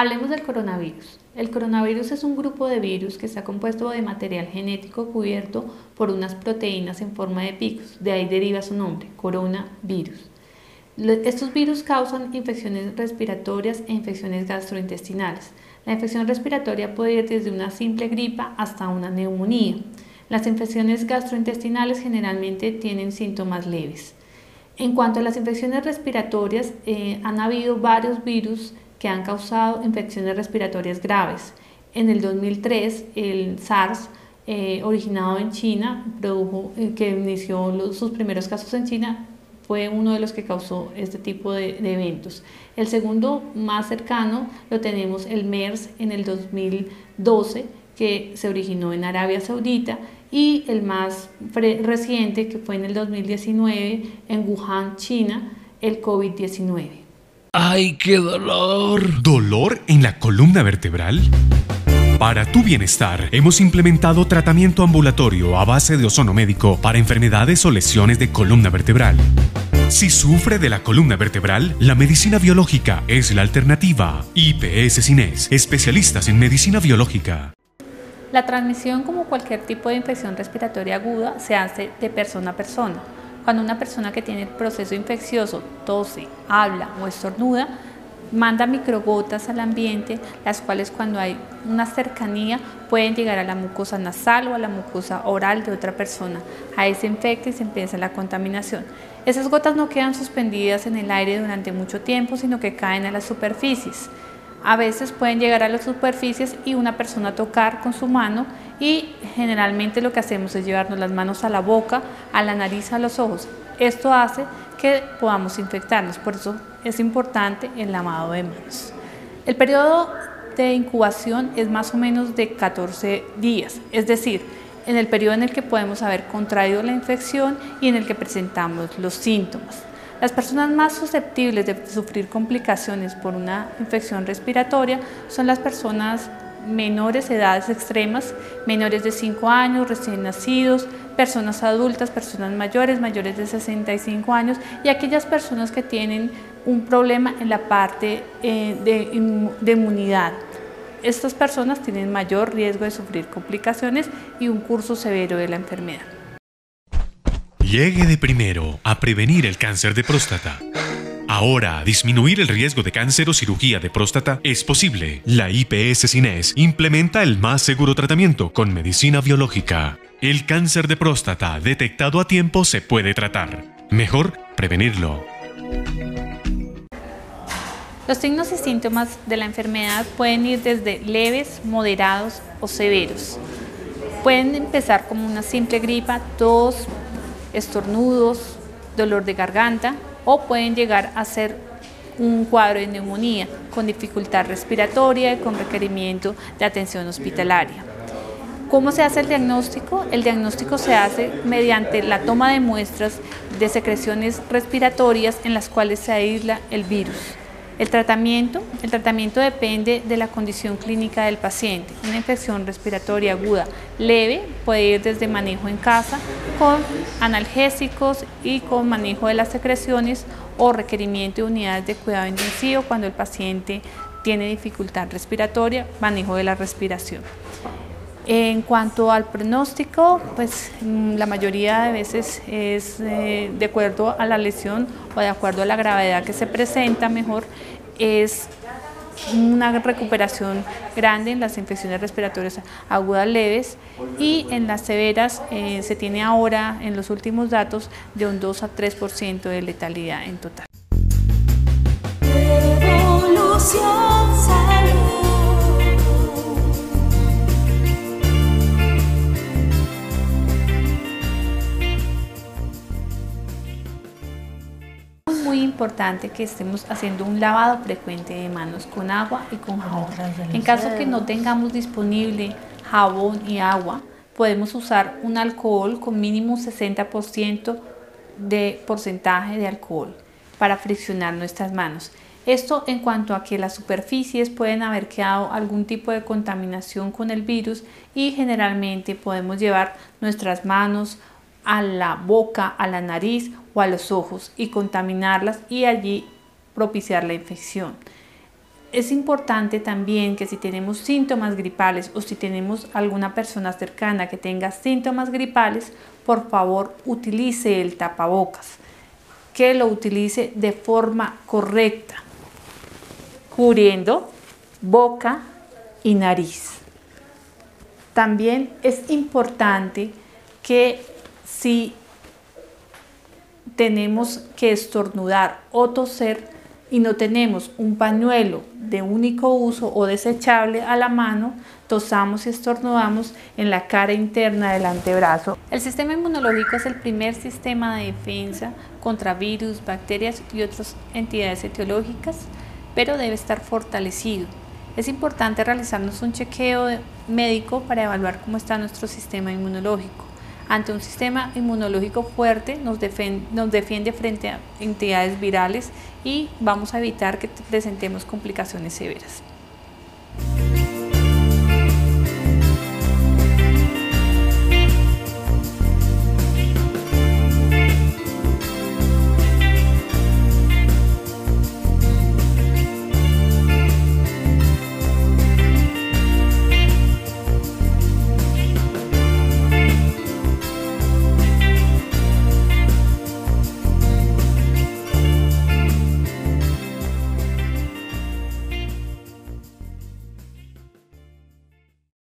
Hablemos del coronavirus. El coronavirus es un grupo de virus que está compuesto de material genético cubierto por unas proteínas en forma de picos, de ahí deriva su nombre, coronavirus. Estos virus causan infecciones respiratorias e infecciones gastrointestinales. La infección respiratoria puede ir desde una simple gripa hasta una neumonía. Las infecciones gastrointestinales generalmente tienen síntomas leves. En cuanto a las infecciones respiratorias, eh, han habido varios virus que han causado infecciones respiratorias graves. En el 2003, el SARS, eh, originado en China, produjo, eh, que inició sus primeros casos en China, fue uno de los que causó este tipo de, de, eventos. El segundo más cercano lo tenemos el MERS en el 2012, que se originó en Arabia Saudita, y el más reciente, que fue en el 2019 en Wuhan, China, el COVID-19. ¡Ay, qué dolor! ¿Dolor en la columna vertebral? Para tu bienestar, hemos implementado tratamiento ambulatorio a base de ozono médico para enfermedades o lesiones de columna vertebral. Si sufre de la columna vertebral, la medicina biológica es la alternativa. IPS Cines, especialistas en medicina biológica. La transmisión, como cualquier tipo de infección respiratoria aguda, se hace de persona a persona. Cuando una persona que tiene el proceso infeccioso tose, habla o estornuda, manda microgotas al ambiente, las cuales cuando hay una cercanía pueden llegar a la mucosa nasal o a la mucosa oral de otra persona. Ahí se infecta y se empieza la contaminación. Esas gotas no quedan suspendidas en el aire durante mucho tiempo, sino que caen a las superficies. A veces pueden llegar a las superficies y una persona tocar con su mano y generalmente lo que hacemos es llevarnos las manos a la boca, a la nariz, a los ojos. Esto hace que podamos infectarnos, por eso es importante el lavado de manos. El periodo de incubación es más o menos de 14 días, es decir, en el periodo en el que podemos haber contraído la infección y en el que presentamos los síntomas. Las personas más susceptibles de sufrir complicaciones por una infección respiratoria son las personas menores edades extremas, menores de 5 años, recién nacidos, personas adultas, personas mayores, mayores de 65 años y aquellas personas que tienen un problema en la parte eh, de, de inmunidad. Estas personas tienen mayor riesgo de sufrir complicaciones y un curso severo de la enfermedad. Llegue de primero a prevenir el cáncer de próstata. Ahora, disminuir el riesgo de cáncer o cirugía de próstata es posible. La IPS Cines implementa el más seguro tratamiento con medicina biológica. El cáncer de próstata detectado a tiempo se puede tratar. Mejor prevenirlo. Los signos y síntomas de la enfermedad pueden ir desde leves, moderados o severos. Pueden empezar como una simple gripa, estornudos, dolor de garganta o pueden llegar a ser un cuadro de neumonía con dificultad respiratoria y con requerimiento de atención hospitalaria. ¿Cómo se hace el diagnóstico? El diagnóstico se hace mediante la toma de muestras de secreciones respiratorias en las cuales se aísla el virus. El tratamiento, el tratamiento depende de la condición clínica del paciente. Una infección respiratoria aguda leve puede ir desde manejo en casa con analgésicos y con manejo de las secreciones o requerimiento de unidades de cuidado intensivo cuando el paciente tiene dificultad respiratoria, manejo de la respiración. En cuanto al pronóstico, pues mm, la mayoría de veces es eh, de acuerdo a la lesión o de acuerdo a la gravedad que se presenta, mejor es una recuperación grande en las infecciones respiratorias agudas leves y en las severas eh, se tiene ahora en los últimos datos de un 2 a 3% de letalidad en total. Importante que estemos haciendo un lavado frecuente de manos con agua y con jabón. En caso que no tengamos disponible jabón y agua, podemos usar un alcohol con mínimo 60% de porcentaje de alcohol para friccionar nuestras manos. Esto en cuanto a que las superficies pueden haber quedado algún tipo de contaminación con el virus y generalmente podemos llevar nuestras manos a la boca, a la nariz o a los ojos y contaminarlas y allí propiciar la infección. Es importante también que si tenemos síntomas gripales o si tenemos alguna persona cercana que tenga síntomas gripales, por favor utilice el tapabocas, que lo utilice de forma correcta, cubriendo boca y nariz. También es importante que si tenemos que estornudar o toser y no tenemos un pañuelo de único uso o desechable a la mano, tosamos y estornudamos en la cara interna del antebrazo. El sistema inmunológico es el primer sistema de defensa contra virus, bacterias y otras entidades etiológicas, pero debe estar fortalecido. Es importante realizarnos un chequeo médico para evaluar cómo está nuestro sistema inmunológico. Ante un sistema inmunológico fuerte nos nos defiende frente a entidades virales y vamos a evitar que presentemos complicaciones severas.